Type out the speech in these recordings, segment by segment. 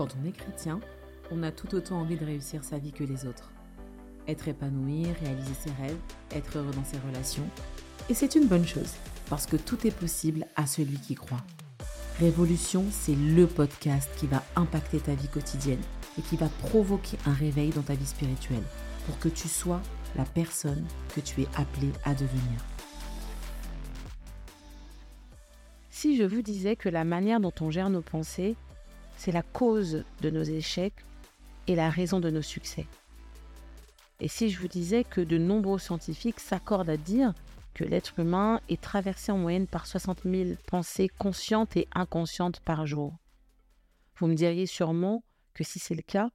Quand on est chrétien, on a tout autant envie de réussir sa vie que les autres. Être épanoui, réaliser ses rêves, être heureux dans ses relations. Et c'est une bonne chose, parce que tout est possible à celui qui croit. Révolution, c'est le podcast qui va impacter ta vie quotidienne et qui va provoquer un réveil dans ta vie spirituelle pour que tu sois la personne que tu es appelé à devenir. Si je vous disais que la manière dont on gère nos pensées, c'est la cause de nos échecs et la raison de nos succès. Et si je vous disais que de nombreux scientifiques s'accordent à dire que l'être humain est traversé en moyenne par 60 000 pensées conscientes et inconscientes par jour. Vous me diriez sûrement que si c'est le cas,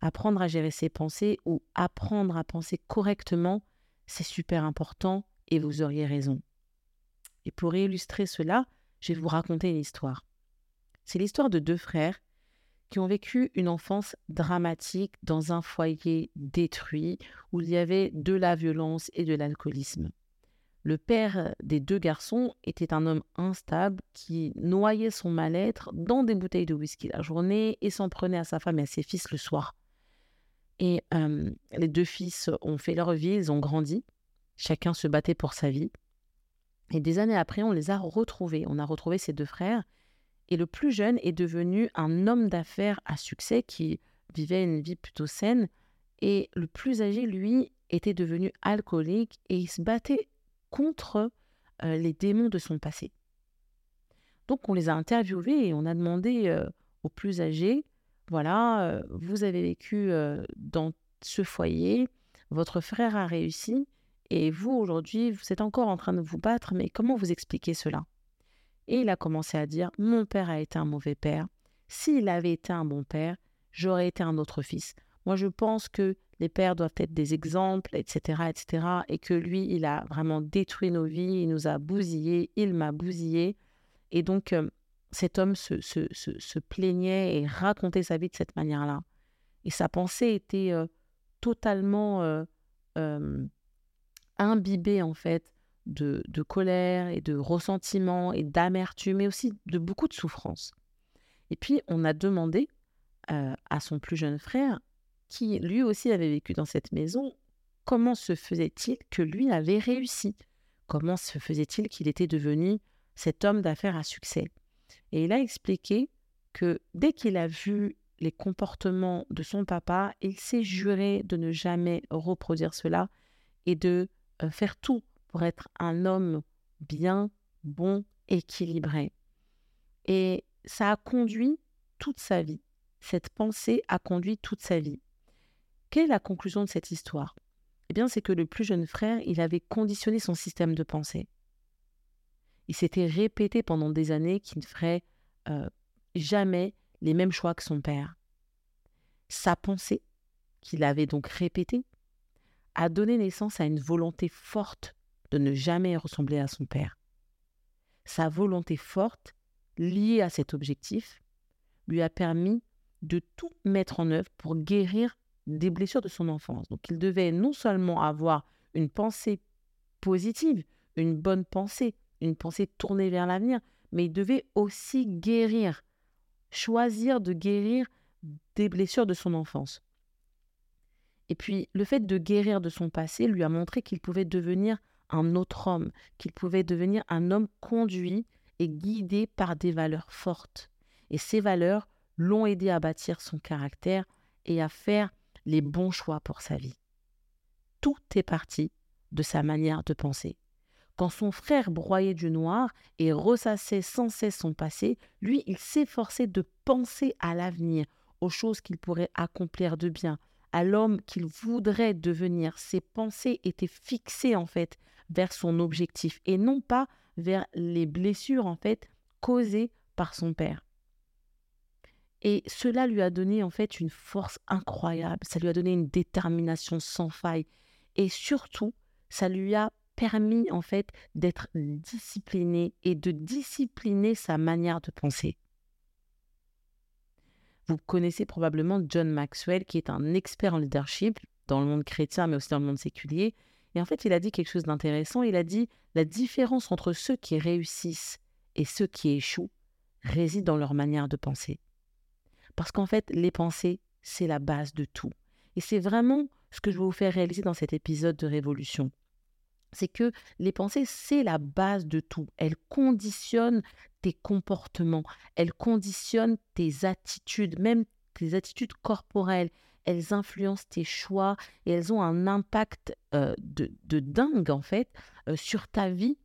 apprendre à gérer ses pensées ou apprendre à penser correctement, c'est super important et vous auriez raison. Et pour illustrer cela, je vais vous raconter une histoire. C'est l'histoire de deux frères qui ont vécu une enfance dramatique dans un foyer détruit où il y avait de la violence et de l'alcoolisme. Le père des deux garçons était un homme instable qui noyait son mal-être dans des bouteilles de whisky la journée et s'en prenait à sa femme et à ses fils le soir. Et les deux fils ont fait leur vie, ils ont grandi, chacun se battait pour sa vie. Et des années après, on les a retrouvés. On a retrouvé ces deux frères et le plus jeune est devenu un homme d'affaires à succès qui vivait une vie plutôt saine. Et le plus âgé, lui, était devenu alcoolique et il se battait contre euh, les démons de son passé. Donc on les a interviewés et on a demandé euh, aux plus âgés, voilà, euh, vous avez vécu dans ce foyer, votre frère a réussi et vous aujourd'hui, vous êtes encore en train de vous battre, mais comment vous expliquez cela? Et il a commencé à dire Mon père a été un mauvais père. S'il avait été un bon père, j'aurais été un autre fils. Moi, je pense que les pères doivent être des exemples, etc., etc. Et que lui, il a vraiment détruit nos vies, il nous a bousillés, il m'a bousillé. Et donc, euh, cet homme se, plaignait et racontait sa vie de cette manière-là. Et sa pensée était euh, totalement euh, imbibée, en fait, de, colère et de ressentiment et d'amertume, mais aussi de beaucoup de souffrance. Et puis, on a demandé euh, à son plus jeune frère, qui lui aussi avait vécu dans cette maison, comment se faisait-il que lui avait réussi? Comment se faisait-il qu'il était devenu cet homme d'affaires à succès? Et il a expliqué que dès qu'il a vu les comportements de son papa, il s'est juré de ne jamais reproduire cela et de euh, faire tout pour être un homme bien, bon, équilibré. Et ça a conduit toute sa vie. Cette pensée a conduit toute sa vie. Quelle est la conclusion de cette histoire? Eh bien, c'est que le plus jeune frère, il avait conditionné son système de pensée. Il s'était répété pendant des années qu'il ne ferait euh, jamais les mêmes choix que son père. Sa pensée, qu'il avait donc répétée, a donné naissance à une volonté forte de ne jamais ressembler à son père. Sa volonté forte, liée à cet objectif, lui a permis de tout mettre en œuvre pour guérir des blessures de son enfance. Donc il devait non seulement avoir une pensée positive, une bonne pensée, une pensée tournée vers l'avenir, mais il devait aussi guérir, choisir de guérir des blessures de son enfance. Et puis le fait de guérir de son passé lui a montré qu'il pouvait devenir un autre homme, qu'il pouvait devenir un homme conduit et guidé par des valeurs fortes. Et ces valeurs l'ont aidé à bâtir son caractère et à faire les bons choix pour sa vie. Tout est parti de sa manière de penser. Quand son frère broyait du noir et ressassait sans cesse son passé, lui, il s'efforçait de penser à l'avenir, aux choses qu'il pourrait accomplir de bien, à l'homme qu'il voudrait devenir. Ses pensées étaient fixées en fait vers son objectif et non pas vers les blessures en fait causées par son père. Et cela lui a donné en fait une force incroyable, ça lui a donné une détermination sans faille et surtout ça lui a permis en fait d'être discipliné et de discipliner sa manière de penser. Vous connaissez probablement John Maxwell qui est un expert en leadership dans le monde chrétien mais aussi dans le monde séculier et en fait, il a dit quelque chose d'intéressant. Il a dit la différence entre ceux qui réussissent et ceux qui échouent réside dans leur manière de penser. Parce qu'en fait, les pensées, c'est la base de tout. Et c'est vraiment ce que je vais vous faire réaliser dans cet épisode de Révolution. C'est que les pensées, c'est la base de tout. Elles conditionnent tes comportements, elles conditionnent tes attitudes, même tes attitudes corporelles. Elles influencent tes choix et elles ont un impact euh, de, dingue, en fait, euh, sur ta vie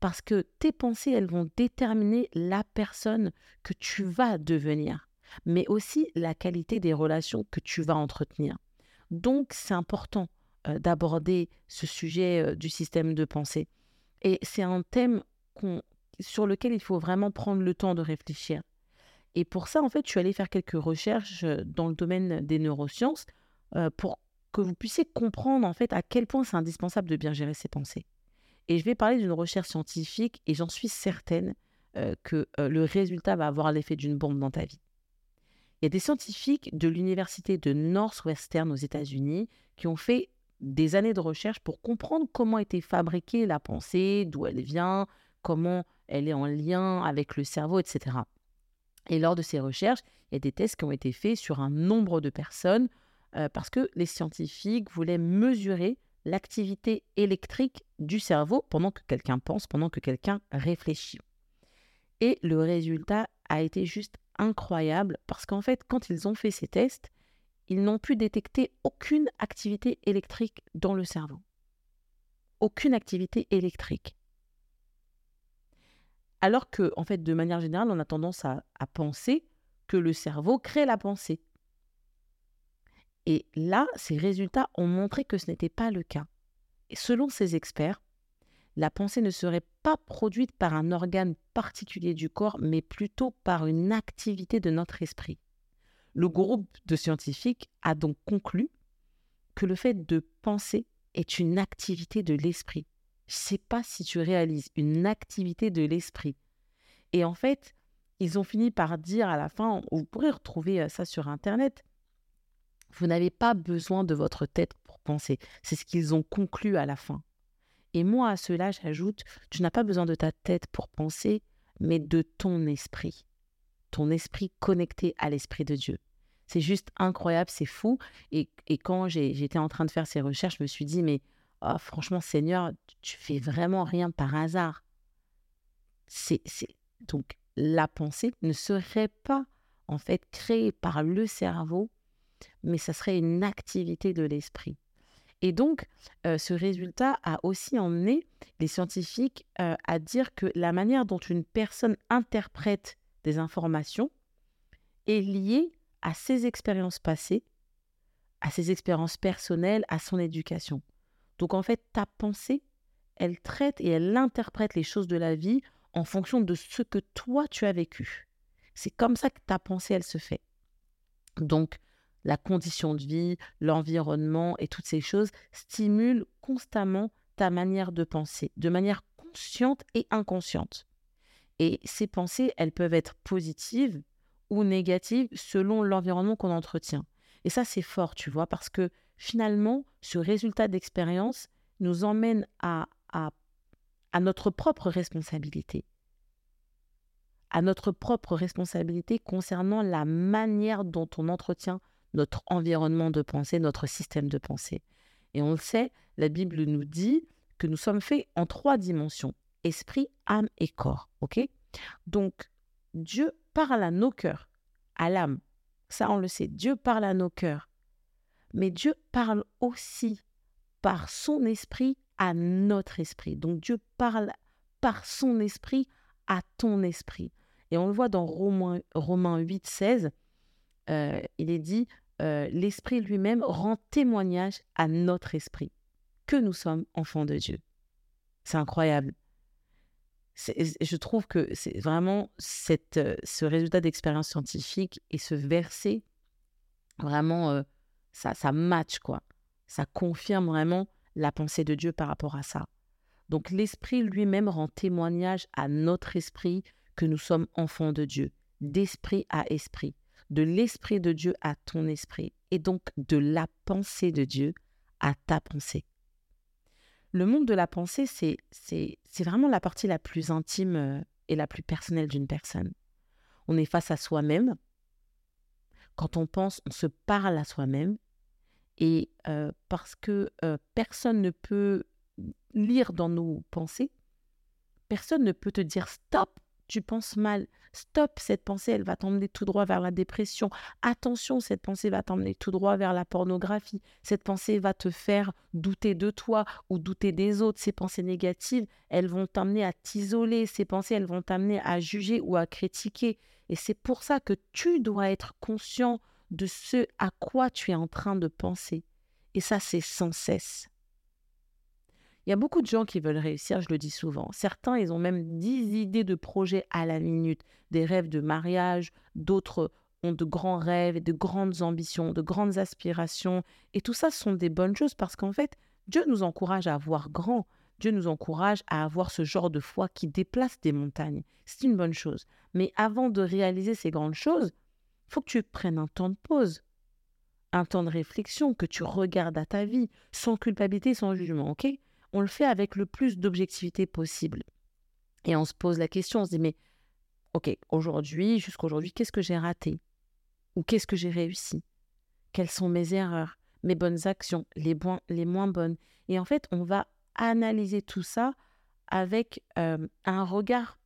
parce que tes pensées, elles vont déterminer la personne que tu vas devenir, mais aussi la qualité des relations que tu vas entretenir. Donc, c'est important euh, d'aborder ce sujet du système de pensée. Et c'est un thème sur lequel il faut vraiment prendre le temps de réfléchir. Et pour ça, en fait, je suis allée faire quelques recherches euh, dans le domaine des neurosciences pour que vous puissiez comprendre en fait à quel point c'est indispensable de bien gérer ses pensées. Et je vais parler d'une recherche scientifique et j'en suis certaine que le résultat va avoir l'effet d'une bombe dans ta vie. Il y a des scientifiques de l'université de Northwestern aux États-Unis qui ont fait des années de recherche pour comprendre comment était fabriquée la pensée, d'où elle vient, comment elle est en lien avec le cerveau, etc. Et lors de ces recherches, il y a des tests qui ont été faits sur un nombre de personnes parce que les scientifiques voulaient mesurer l'activité électrique du cerveau pendant que quelqu'un pense, pendant que quelqu'un réfléchit. Et le résultat a été juste incroyable parce qu'en fait, quand ils ont fait ces tests, ils n'ont pu détecter aucune activité électrique dans le cerveau. Aucune activité électrique. Alors que, en fait, de manière générale, on a tendance à, penser que le cerveau crée la pensée. Et là, ces résultats ont montré que ce n'était pas le cas. Et selon ces experts, la pensée ne serait pas produite par un organe particulier du corps, mais plutôt par une activité de notre esprit. Le groupe de scientifiques a donc conclu que le fait de penser est une activité de l'esprit. Sais pas si tu réalises une activité de l'esprit. Et en fait, ils ont fini par dire à la fin, vous pourrez retrouver euh, ça sur Internet, vous n'avez pas besoin de votre tête pour penser. C'est ce qu'ils ont conclu à la fin. Et moi, à cela, j'ajoute, tu n'as pas besoin de ta tête pour penser, mais de ton esprit. Ton esprit connecté à l'esprit de Dieu. C'est juste incroyable, c'est fou. Et, quand j'étais en train de faire ces recherches, je me suis dit, mais oh, franchement, Seigneur, tu fais vraiment rien par hasard. C'est, Donc, la pensée ne serait pas, en fait, créée par le cerveau mais ça serait une activité de l'esprit. Et donc, euh, ce résultat a aussi emmené les scientifiques euh, à dire que la manière dont une personne interprète des informations est liée à ses expériences passées, à ses expériences personnelles, à son éducation. Donc en fait, ta pensée, elle traite et elle interprète les choses de la vie en fonction de ce que toi tu as vécu. C'est comme ça que ta pensée, elle se fait. Donc, la condition de vie, l'environnement et toutes ces choses stimulent constamment ta manière de penser, de manière consciente et inconsciente. Et ces pensées, elles peuvent être positives ou négatives selon l'environnement qu'on entretient. Et ça, c'est fort, tu vois, parce que finalement, ce résultat d'expérience nous emmène à, notre propre responsabilité à notre propre responsabilité concernant la manière dont on entretient notre environnement de pensée, notre système de pensée. Et on le sait, la Bible nous dit que nous sommes faits en trois dimensions, esprit, âme et corps. OK? Donc, Dieu parle à nos cœurs, à l'âme. Ça, on le sait, Dieu parle à nos cœurs. Mais Dieu parle aussi par son esprit à notre esprit. Donc, Dieu parle par son esprit à ton esprit. Et on le voit dans Romains, Romains 8, 16, euh, il est dit, euh, l'Esprit lui-même rend témoignage à notre esprit que nous sommes enfants de Dieu. C'est incroyable. Je trouve que c'est vraiment euh, ce résultat d'expérience scientifique et ce verset, vraiment, ça, ça match, quoi. Ça confirme vraiment la pensée de Dieu par rapport à ça. Donc l'Esprit lui-même rend témoignage à notre esprit que nous sommes enfants de Dieu, d'esprit à esprit de l'Esprit de Dieu à ton esprit et donc de la pensée de Dieu à ta pensée. Le monde de la pensée, c'est, vraiment la partie la plus intime euh, et la plus personnelle d'une personne. On est face à soi-même Quand on pense, on se parle à soi-même. Et euh, parce que euh, personne ne peut lire dans nos pensées, personne ne peut te dire stop, tu penses mal. Stop, cette pensée, elle va t'emmener tout droit vers la dépression. Attention, cette pensée va t'emmener tout droit vers la pornographie. Cette pensée va te faire douter de toi ou douter des autres. Ces pensées négatives, elles vont t'amener à t'isoler. Ces pensées, elles vont t'amener à juger ou à critiquer. Et c'est pour ça que tu dois être conscient de ce à quoi tu es en train de penser. Et ça, c'est sans cesse. Il y a beaucoup de gens qui veulent réussir, je le dis souvent. Certains, ils ont même 10 idées de projets à la minute, des rêves de mariage, d'autres ont de grands rêves, de grandes ambitions, de grandes aspirations. Et tout ça sont des bonnes choses parce qu'en fait, Dieu nous encourage à avoir grand. Dieu nous encourage à avoir ce genre de foi qui déplace des montagnes. C'est une bonne chose. Mais avant de réaliser ces grandes choses, faut que tu prennes un temps de pause, un temps de réflexion, que tu regardes à ta vie, sans culpabilité, sans jugement, ok? On le fait avec le plus d'objectivité possible. Et on se pose la question, on se dit, mais ok, aujourd'hui, jusqu'aujourd'hui, qu'est-ce que j'ai raté? Ou qu'est-ce que j'ai réussi? Quelles sont mes erreurs, mes bonnes actions, les, les moins bonnes? Et en fait, on va analyser tout ça avec euh, un regard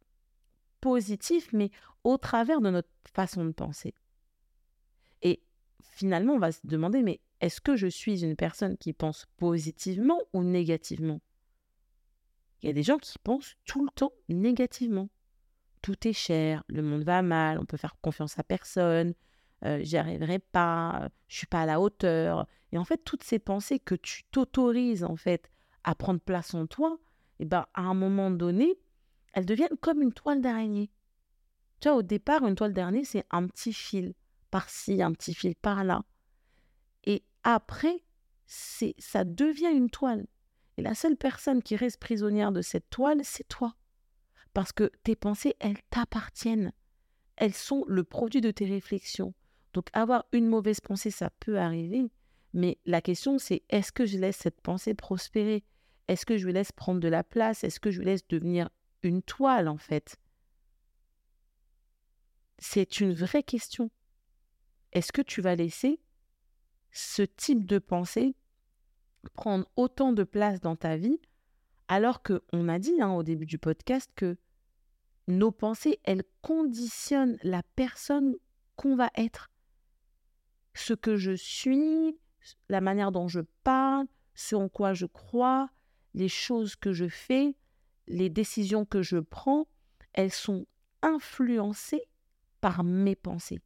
positif, mais au travers de notre façon de penser. Finalement, on va se demander, mais est-ce que je suis une personne qui pense positivement ou négativement? Il y a des gens qui pensent tout le temps négativement. Tout est cher, le monde va mal, on peut faire confiance à personne, euh, j'y arriverai pas, je suis pas à la hauteur. Et en fait, toutes ces pensées que tu t'autorises en fait à prendre place en toi, et eh ben à un moment donné, elles deviennent comme une toile d'araignée. Tu vois, au départ, une toile d'araignée, c'est un petit fil par-ci, un petit fil par-là. Et après, c'est ça devient une toile. Et la seule personne qui reste prisonnière de cette toile, c'est toi. Parce que tes pensées, elles t'appartiennent. Elles sont le produit de tes réflexions. Donc avoir une mauvaise pensée, ça peut arriver. Mais la question, c'est est-ce que je laisse cette pensée prospérer? Est-ce que je lui laisse prendre de la place? Est-ce que je lui laisse devenir une toile, en fait? C'est une vraie question. Est-ce que tu vas laisser ce type de pensée prendre autant de place dans ta vie, alors qu'on a dit hein, au début du podcast que nos pensées, elles conditionnent la personne qu'on va être. Ce que je suis, la manière dont je parle, ce en quoi je crois, les choses que je fais, les décisions que je prends, elles sont influencées par mes pensées.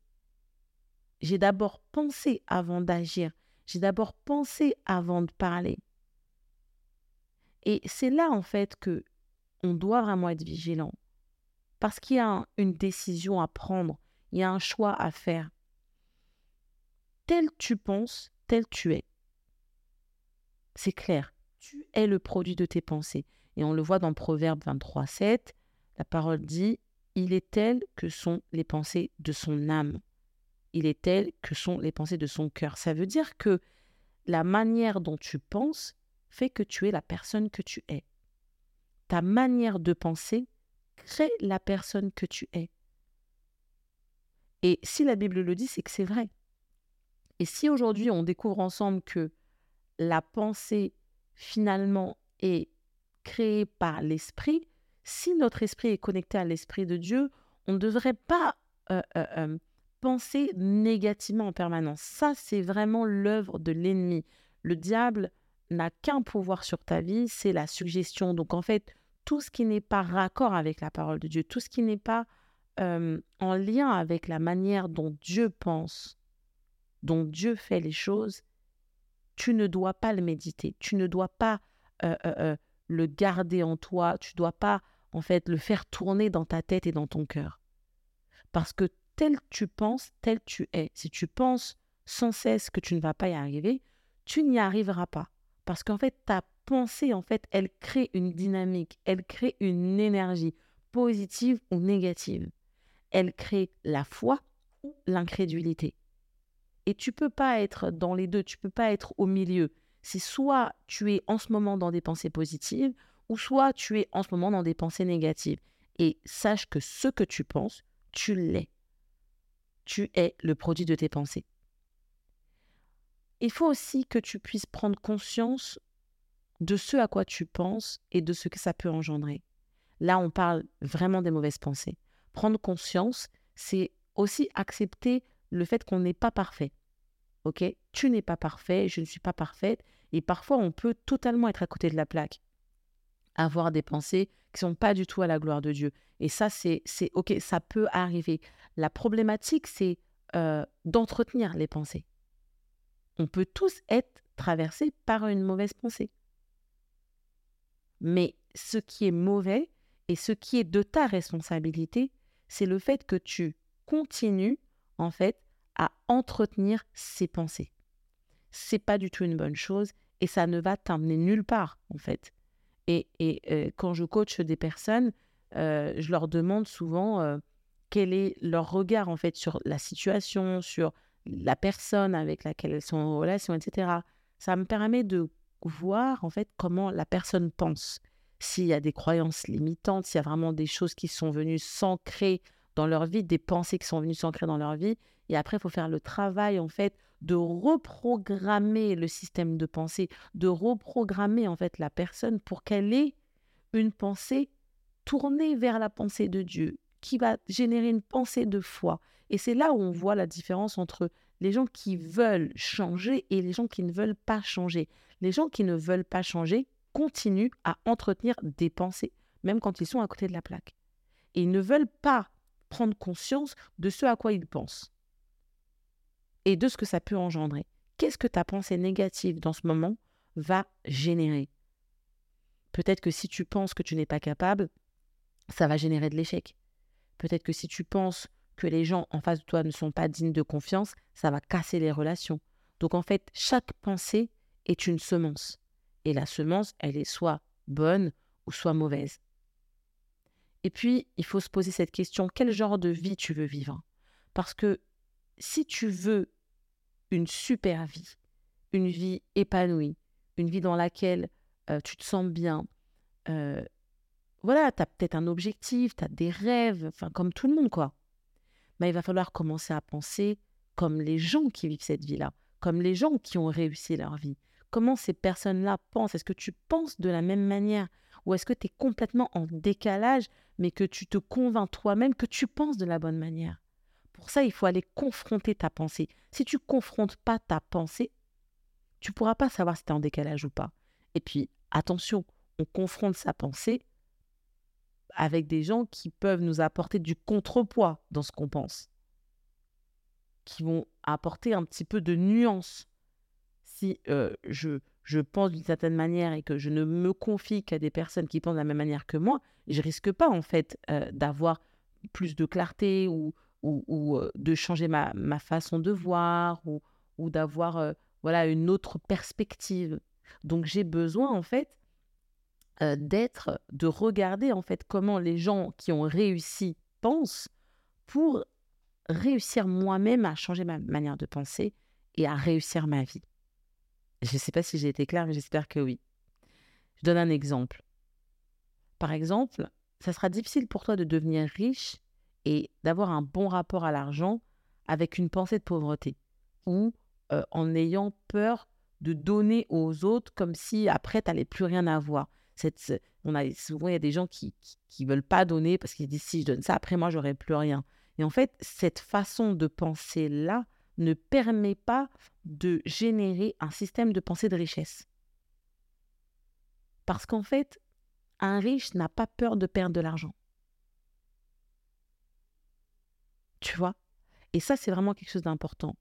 J'ai d'abord pensé avant d'agir. J'ai d'abord pensé avant de parler. Et c'est là, en fait, que on doit vraiment être vigilant. Parce qu'il y a une décision à prendre, il y a un choix à faire. Tel tu penses, tel tu es. C'est clair, tu es le produit de tes pensées. Et on le voit dans Proverbe 23, 7. La parole dit Il est tel que sont les pensées de son âme il est tel que sont les pensées de son cœur. Ça veut dire que la manière dont tu penses fait que tu es la personne que tu es. Ta manière de penser crée la personne que tu es. Et si la Bible le dit, c'est que c'est vrai. Et si aujourd'hui on découvre ensemble que la pensée finalement est créée par l'esprit, si notre esprit est connecté à l'esprit de Dieu, on ne devrait pas euh, euh, euh, penser négativement en permanence. Ça, c'est vraiment l'œuvre de l'ennemi. Le diable n'a qu'un pouvoir sur ta vie, c'est la suggestion. Donc en fait, tout ce qui n'est pas raccord avec la parole de Dieu, tout ce qui n'est pas en lien avec la manière dont Dieu pense, dont Dieu fait les choses, tu ne dois pas le méditer, tu ne dois pas le garder en toi, tu ne dois pas en fait le faire tourner dans ta tête et dans ton cœur. Parce que tel tu penses, tel tu es. Si tu penses sans cesse que tu ne vas pas y arriver, tu n'y arriveras pas. Parce qu'en fait, ta pensée, en fait, elle crée une dynamique, elle crée une énergie positive ou négative. Elle crée la foi ou l'incrédulité. Et tu peux pas être dans les deux, tu peux pas être au milieu. C'est soit tu es en ce moment dans des pensées positives, ou soit tu es en ce moment dans des pensées négatives. Et sache que ce que tu penses, tu l'es. Tu es le produit de tes pensées. Il faut aussi que tu puisses prendre conscience de ce à quoi tu penses et de ce que ça peut engendrer. Là, on parle vraiment des mauvaises pensées. Prendre conscience, c'est aussi accepter le fait qu'on n'est pas parfait. OK? Tu n'es pas parfait, je ne suis pas parfaite. Et parfois, on peut totalement être à côté de la plaque. Avoir des pensées qui sont pas du tout à la gloire de Dieu. Et ça, c'est OK, ça peut arriver. La problématique, c'est euh, d'entretenir les pensées. On peut tous être traversés par une mauvaise pensée. Mais ce qui est mauvais et ce qui est de ta responsabilité, c'est le fait que tu continues, en fait, à entretenir ces pensées. C'est pas du tout une bonne chose et ça ne va t'amener nulle part, en fait. Et, quand je coach des personnes, je leur demande souvent quel est leur regard, en fait, sur la situation, sur la personne avec laquelle elles sont en relation, etc. Ça me permet de voir, en fait, comment la personne pense. S'il y a des croyances limitantes, s'il y a vraiment des choses qui sont venues s'ancrer dans leur vie, des pensées qui sont venues s'ancrer dans leur vie. Et après, il faut faire le travail, en fait, de reprogrammer le système de pensée, de reprogrammer, en fait, la personne pour qu'elle ait une pensée tournée vers la pensée de Dieu, qui va générer une pensée de foi. Et c'est là où on voit la différence entre les gens qui veulent changer et les gens qui ne veulent pas changer. Les gens qui ne veulent pas changer continuent à entretenir des pensées, même quand ils sont à côté de la plaque. Et ils ne veulent pas prendre conscience de ce à quoi ils pensent et de ce que ça peut engendrer. Qu'est-ce que ta pensée négative dans ce moment va générer? Peut-être que si tu penses que tu n'es pas capable, ça va générer de l'échec. Peut-être que si tu penses que les gens en face de toi ne sont pas dignes de confiance, ça va casser les relations. Donc en fait, chaque pensée est une semence. Et la semence, elle est soit bonne ou soit mauvaise. Et puis, il faut se poser cette question, quel genre de vie tu veux vivre? Parce que si tu veux une super vie, une vie épanouie, une vie dans laquelle euh, tu te sens bien, euh, voilà, tu as peut-être un objectif, tu as des rêves, comme tout le monde, quoi. Mais il va falloir commencer à penser comme les gens qui vivent cette vie-là, comme les gens qui ont réussi leur vie. Comment ces personnes-là pensent? Est-ce que tu penses de la même manière? Ou est-ce que tu es complètement en décalage mais que tu te convaincs toi-même que tu penses de la bonne manière? Pour ça, il faut aller confronter ta pensée. Si tu confrontes pas ta pensée, tu pourras pas savoir si tu es en décalage ou pas. Et puis, attention, on confronte sa pensée avec des gens qui peuvent nous apporter du contrepoids dans ce qu'on pense, qui vont apporter un petit peu de nuance. Si euh, je, je pense d'une certaine manière et que je ne me confie qu'à des personnes qui pensent de la même manière que moi, je risque pas en fait euh, d'avoir plus de clarté ou, ou, de changer ma, façon de voir ou, ou d'avoir voilà une autre perspective. Donc j'ai besoin en fait d'être, de regarder en fait comment les gens qui ont réussi pensent pour réussir moi-même à changer ma manière de penser et à réussir ma vie. Je ne sais pas si j'ai été claire, mais j'espère que oui. Je donne un exemple. Par exemple, ça sera difficile pour toi de devenir riche et d'avoir un bon rapport à l'argent avec une pensée de pauvreté ou euh, en ayant peur de donner aux autres comme si après, tu n'allais plus rien avoir. Cette, on a, souvent, il y a des gens qui ne veulent pas donner parce qu'ils disent si je donne ça, après moi, j'aurai plus rien. Et en fait, cette façon de penser-là ne permet pas de générer un système de pensée de richesse. Parce qu'en fait, un riche n'a pas peur de perdre de l'argent. Tu vois? Et ça, c'est vraiment quelque chose d'important.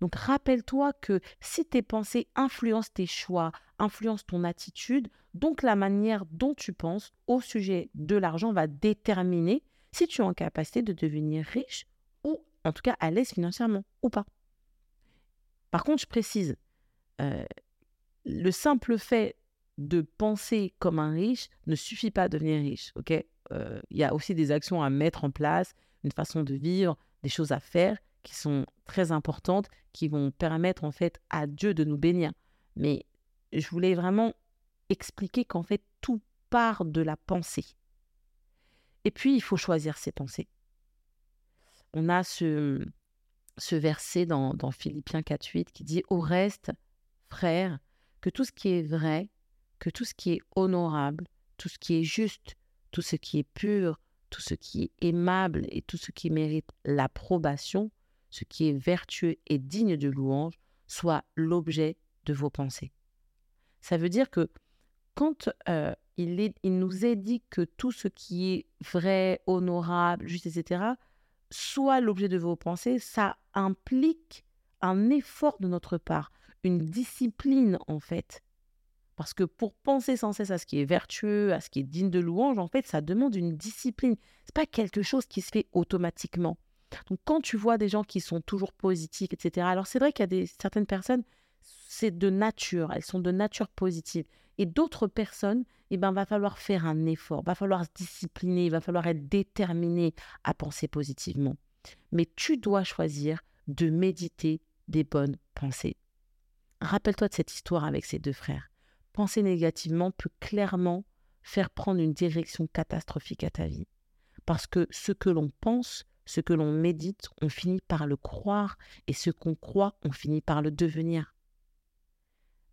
Donc rappelle-toi que si tes pensées influencent tes choix, influencent ton attitude, donc la manière dont tu penses au sujet de l'argent va déterminer si tu es en capacité de devenir riche ou en tout cas à l'aise financièrement ou pas. Par contre, je précise, euh, le simple fait de penser comme un riche ne suffit pas à devenir riche. Ok, euh, il y a aussi des actions à mettre en place, une façon de vivre, des choses à faire qui sont très importantes, qui vont permettre en fait à Dieu de nous bénir. Mais je voulais vraiment expliquer qu'en fait tout part de la pensée. Et puis il faut choisir ses pensées. On a ce, ce verset dans, dans Philippiens 4.8 qui dit Au reste, frères, que tout ce qui est vrai, que tout ce qui est honorable, tout ce qui est juste, tout ce qui est pur, tout ce qui est aimable et tout ce qui mérite l'approbation, ce qui est vertueux et digne de louange, soit l'objet de vos pensées. Ça veut dire que quand euh, il, il nous est dit que tout ce qui est vrai, honorable, juste, etc., soit l'objet de vos pensées, ça implique un effort de notre part, une discipline en fait. Parce que pour penser sans cesse à ce qui est vertueux, à ce qui est digne de louange, en fait, ça demande une discipline. C'est pas quelque chose qui se fait automatiquement. Donc quand tu vois des gens qui sont toujours positifs, etc. Alors c'est vrai qu'il y a des, certaines personnes, c'est de nature, elles sont de nature positive. Et d'autres personnes, eh ben, va falloir faire un effort, va falloir se discipliner, il va falloir être déterminé à penser positivement. Mais tu dois choisir de méditer des bonnes pensées. Rappelle-toi de cette histoire avec ces deux frères. Penser négativement peut clairement faire prendre une direction catastrophique à ta vie. Parce que ce que l'on pense, ce que l'on médite, on finit par le croire, et ce qu'on croit, on finit par le devenir.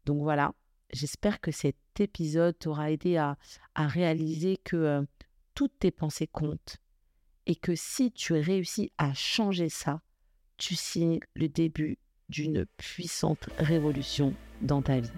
Donc voilà, J'espère que cet épisode t'aura aidé à, réaliser que euh, toutes tes pensées comptent et que si tu réussis à changer ça, tu signes le début d'une puissante révolution dans ta vie.